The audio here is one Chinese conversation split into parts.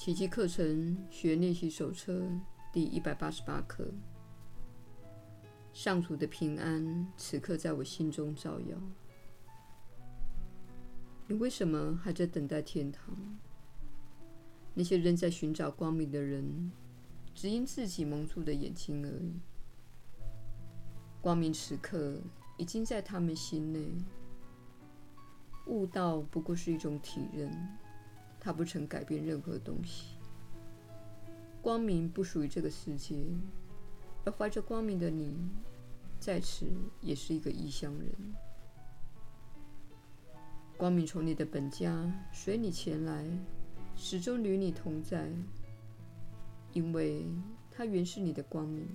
奇迹课程学练习手册第一百八十八课。上主的平安此刻在我心中照耀。你为什么还在等待天堂？那些仍在寻找光明的人，只因自己蒙住的眼睛而已。光明此刻已经在他们心内。悟道不过是一种体认。它不曾改变任何东西。光明不属于这个世界，而怀着光明的你，在此也是一个异乡人。光明从你的本家随你前来，始终与你同在，因为它原是你的光明。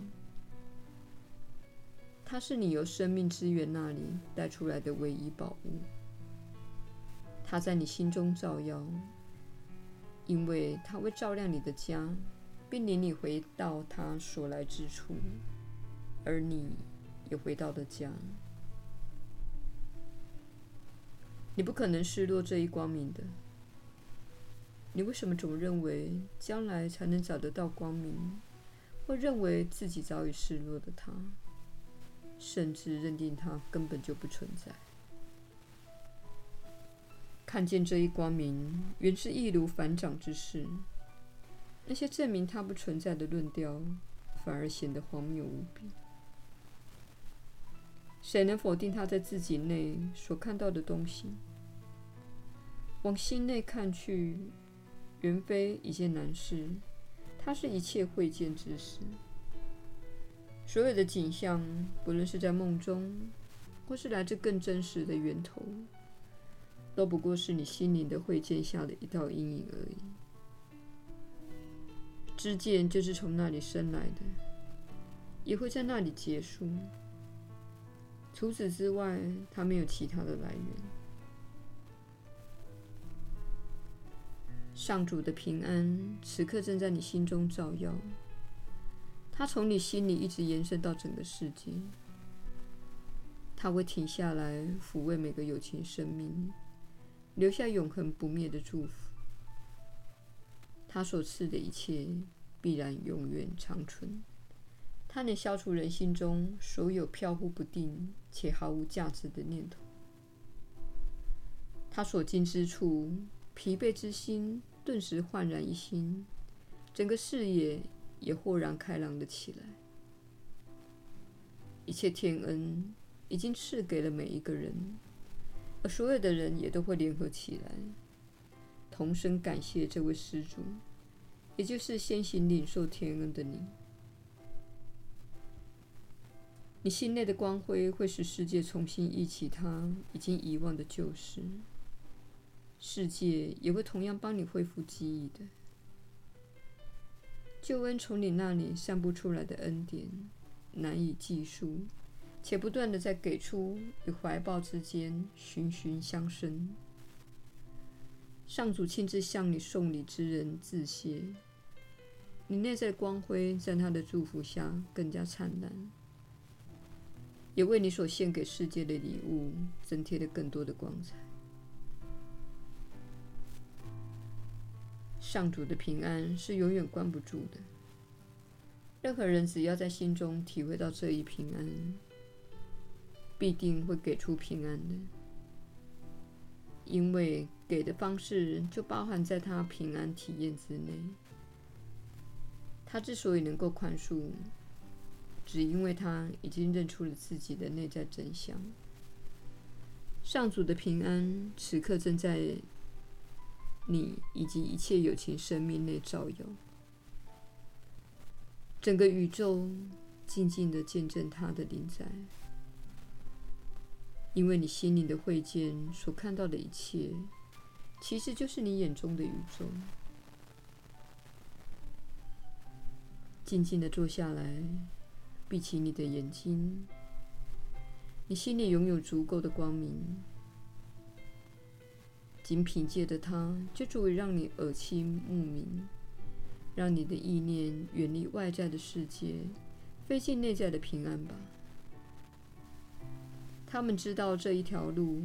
它是你由生命之源那里带出来的唯一宝物。它在你心中照耀。因为他会照亮你的家，并领你回到他所来之处，而你也回到了家。你不可能失落这一光明的。你为什么总认为将来才能找得到光明，或认为自己早已失落的他，甚至认定他根本就不存在？看见这一光明，原是易如反掌之事。那些证明它不存在的论调，反而显得荒谬无比。谁能否定他在自己内所看到的东西？往心内看去，原非一件难事。它是一切会见之事。所有的景象，不论是在梦中，或是来自更真实的源头。都不过是你心灵的会见下的一道阴影而已。知见就是从那里生来的，也会在那里结束。除此之外，它没有其他的来源。上主的平安此刻正在你心中照耀，它从你心里一直延伸到整个世界。它会停下来抚慰每个有情生命。留下永恒不灭的祝福。他所赐的一切必然永远长存。他能消除人心中所有飘忽不定且毫无价值的念头。他所经之处，疲惫之心顿时焕然一新，整个视野也豁然开朗了起来。一切天恩已经赐给了每一个人。而所有的人也都会联合起来，同声感谢这位施主，也就是先行领受天恩的你。你心内的光辉会使世界重新忆起他已经遗忘的旧事，世界也会同样帮你恢复记忆的。救恩从你那里散布出来的恩典，难以计数。且不断地在给出与怀抱之间循循相生。上主亲自向你送礼之人致谢，你内在光辉在他的祝福下更加灿烂，也为你所献给世界的礼物增添了更多的光彩。上主的平安是永远关不住的，任何人只要在心中体会到这一平安。必定会给出平安的，因为给的方式就包含在他平安体验之内。他之所以能够宽恕，只因为他已经认出了自己的内在真相。上主的平安此刻正在你以及一切有情生命内照耀，整个宇宙静静地见证他的临在。因为你心灵的会见所看到的一切，其实就是你眼中的宇宙。静静的坐下来，闭起你的眼睛。你心里拥有足够的光明，仅凭借着它，就足以让你耳清目明，让你的意念远离外在的世界，飞进内在的平安吧。他们知道这一条路，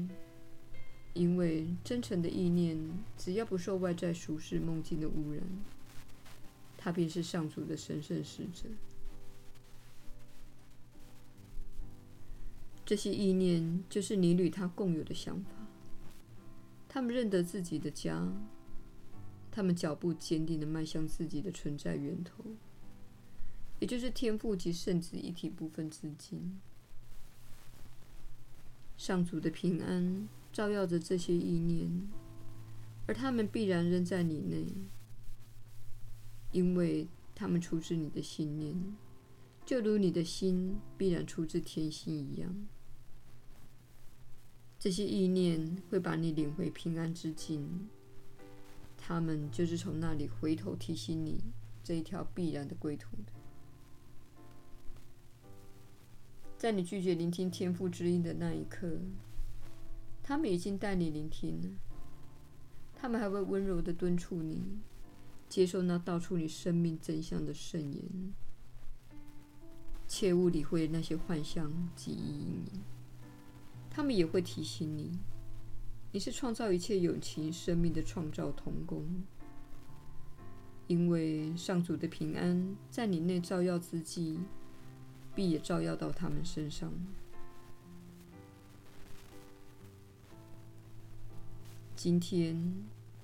因为真诚的意念，只要不受外在俗世梦境的污染，它便是上主的神圣使者。这些意念就是你与他共有的想法。他们认得自己的家，他们脚步坚定地迈向自己的存在源头，也就是天赋及圣子一体部分之境。上主的平安照耀着这些意念，而他们必然仍在你内，因为他们出自你的心念，就如你的心必然出自天心一样。这些意念会把你领回平安之境，他们就是从那里回头提醒你这一条必然的归途的。在你拒绝聆听天赋之音的那一刻，他们已经带你聆听了。他们还会温柔地敦促你，接受那道出你生命真相的圣言，切勿理会那些幻象及阴影。他们也会提醒你，你是创造一切有情生命的创造同工，因为上主的平安在你内照耀之际，必也照耀到他们身上。今天，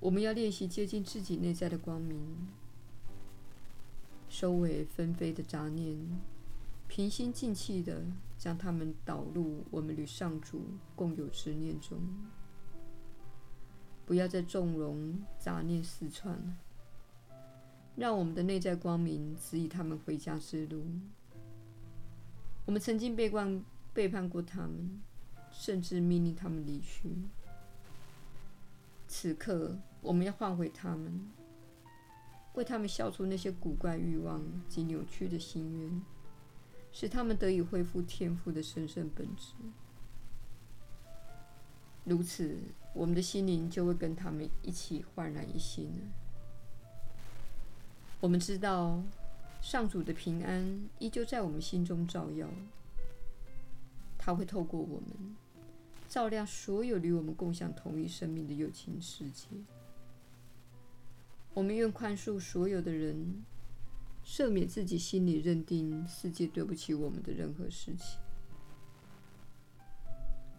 我们要练习接近自己内在的光明，收尾纷飞的杂念，平心静气的。将他们导入我们与上主共有之念中，不要再纵容杂念四窜，让我们的内在光明指引他们回家之路。我们曾经背叛背叛过他们，甚至命令他们离去。此刻，我们要换回他们，为他们消除那些古怪欲望及扭曲的心愿。使他们得以恢复天赋的神圣本质，如此，我们的心灵就会跟他们一起焕然一新了。我们知道，上主的平安依旧在我们心中照耀，他会透过我们，照亮所有与我们共享同一生命的友情世界。我们愿宽恕所有的人。赦免自己心里认定世界对不起我们的任何事情，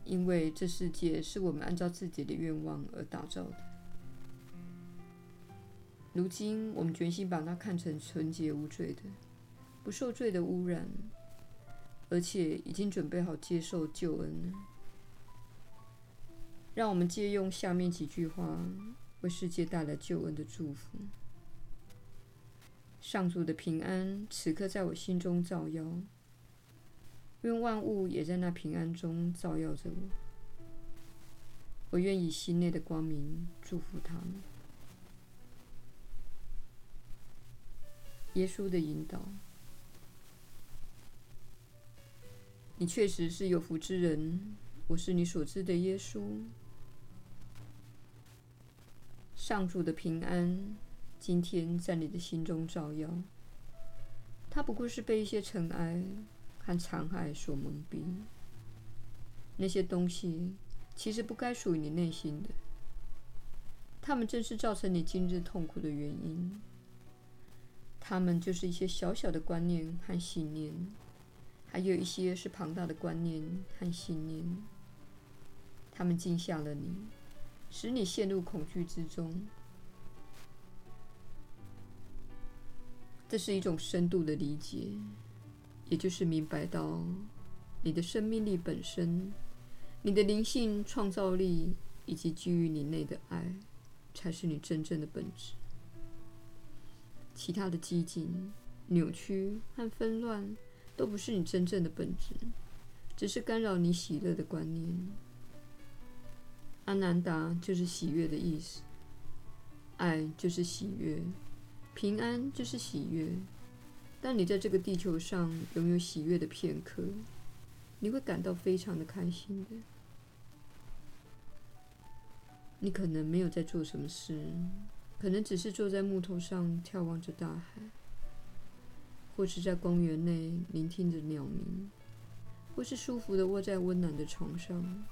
因为这世界是我们按照自己的愿望而打造的。如今，我们决心把它看成纯洁无罪的、不受罪的污染，而且已经准备好接受救恩了。让我们借用下面几句话，为世界带来救恩的祝福。上主的平安此刻在我心中照耀，愿万物也在那平安中照耀着我。我愿以心内的光明祝福他们。耶稣的引导，你确实是有福之人。我是你所知的耶稣。上主的平安。今天在你的心中照耀，他不过是被一些尘埃和残骸所蒙蔽。那些东西其实不该属于你内心的，他们正是造成你今日痛苦的原因。他们就是一些小小的观念和信念，还有一些是庞大的观念和信念。他们惊吓了你，使你陷入恐惧之中。这是一种深度的理解，也就是明白到你的生命力本身、你的灵性创造力以及基于你内的爱，才是你真正的本质。其他的激进、扭曲和纷乱都不是你真正的本质，只是干扰你喜乐的观念。阿南达就是喜悦的意思，爱就是喜悦。平安就是喜悦。当你在这个地球上拥有喜悦的片刻，你会感到非常的开心的。你可能没有在做什么事，可能只是坐在木头上眺望着大海，或是在公园内聆听着鸟鸣，或是舒服的窝在温暖的床上。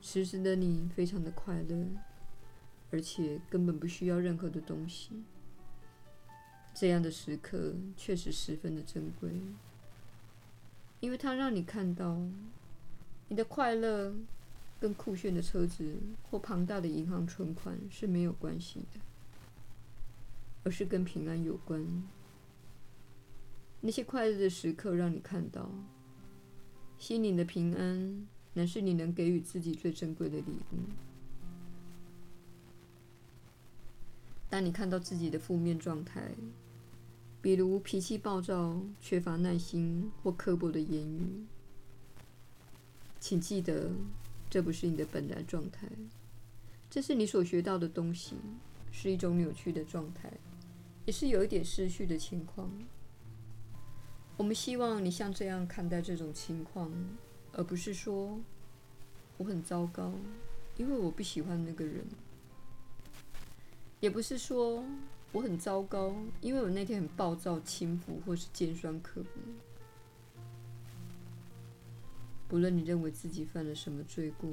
此时的你非常的快乐，而且根本不需要任何的东西。这样的时刻确实十分的珍贵，因为它让你看到，你的快乐跟酷炫的车子或庞大的银行存款是没有关系的，而是跟平安有关。那些快乐的时刻让你看到，心灵的平安乃是你能给予自己最珍贵的礼物。当你看到自己的负面状态，比如脾气暴躁、缺乏耐心或刻薄的言语，请记得，这不是你的本来状态，这是你所学到的东西，是一种扭曲的状态，也是有一点失序的情况。我们希望你像这样看待这种情况，而不是说我很糟糕，因为我不喜欢那个人，也不是说。我很糟糕，因为我那天很暴躁、轻浮或是尖酸刻薄。不论你认为自己犯了什么罪过，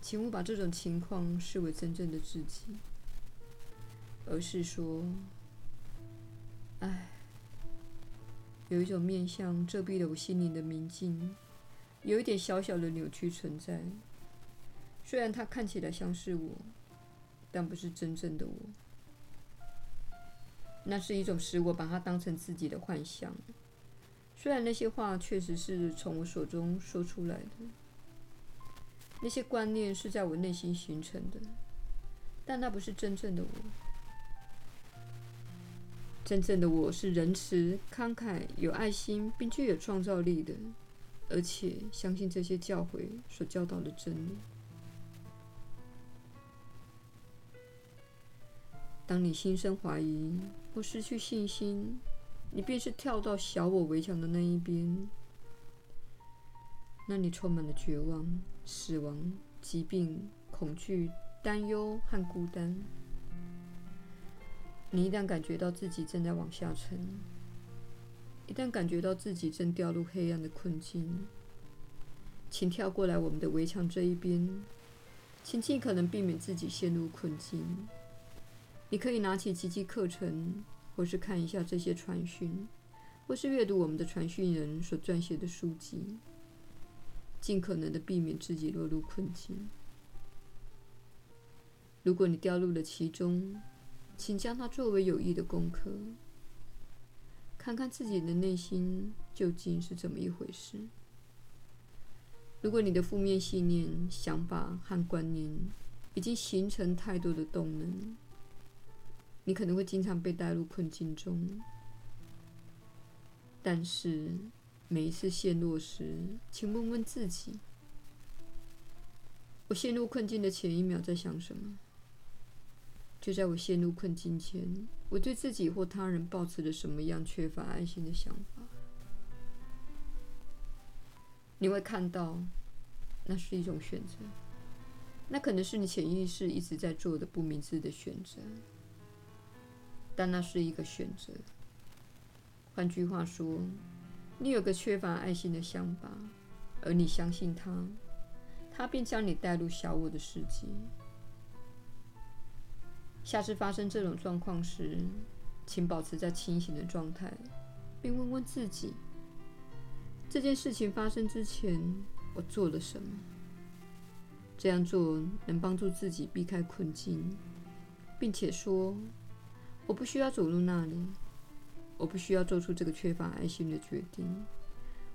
请勿把这种情况视为真正的自己，而是说：“唉，有一种面相遮蔽了我心灵的明镜，有一点小小的扭曲存在。虽然它看起来像是我，但不是真正的我。”那是一种使我把它当成自己的幻想。虽然那些话确实是从我手中说出来的，那些观念是在我内心形成的，但那不是真正的我。真正的我是仁慈、慷慨、有爱心，并具有创造力的，而且相信这些教诲所教导的真理。当你心生怀疑，或失去信心，你便是跳到小我围墙的那一边。那里充满了绝望、死亡、疾病、恐惧、担忧和孤单。你一旦感觉到自己正在往下沉，一旦感觉到自己正掉入黑暗的困境，请跳过来我们的围墙这一边，请尽可能避免自己陷入困境。你可以拿起奇迹课程，或是看一下这些传讯，或是阅读我们的传讯人所撰写的书籍，尽可能的避免自己落入困境。如果你掉入了其中，请将它作为有益的功课，看看自己的内心究竟是怎么一回事。如果你的负面信念、想法和观念已经形成太多的动能，你可能会经常被带入困境中，但是每一次陷落时，请问问自己：我陷入困境的前一秒在想什么？就在我陷入困境前，我对自己或他人抱持了什么样缺乏爱心的想法？你会看到，那是一种选择，那可能是你潜意识一直在做的不明智的选择。但那是一个选择。换句话说，你有个缺乏爱心的想法，而你相信他，他便将你带入小我的世界。下次发生这种状况时，请保持在清醒的状态，并问问自己：这件事情发生之前，我做了什么？这样做能帮助自己避开困境，并且说。我不需要走入那里，我不需要做出这个缺乏爱心的决定，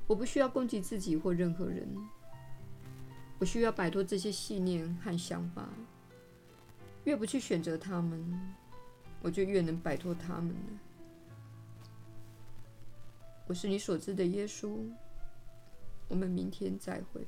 我不需要攻击自己或任何人，我需要摆脱这些信念和想法。越不去选择他们，我就越能摆脱他们了。我是你所知的耶稣。我们明天再会。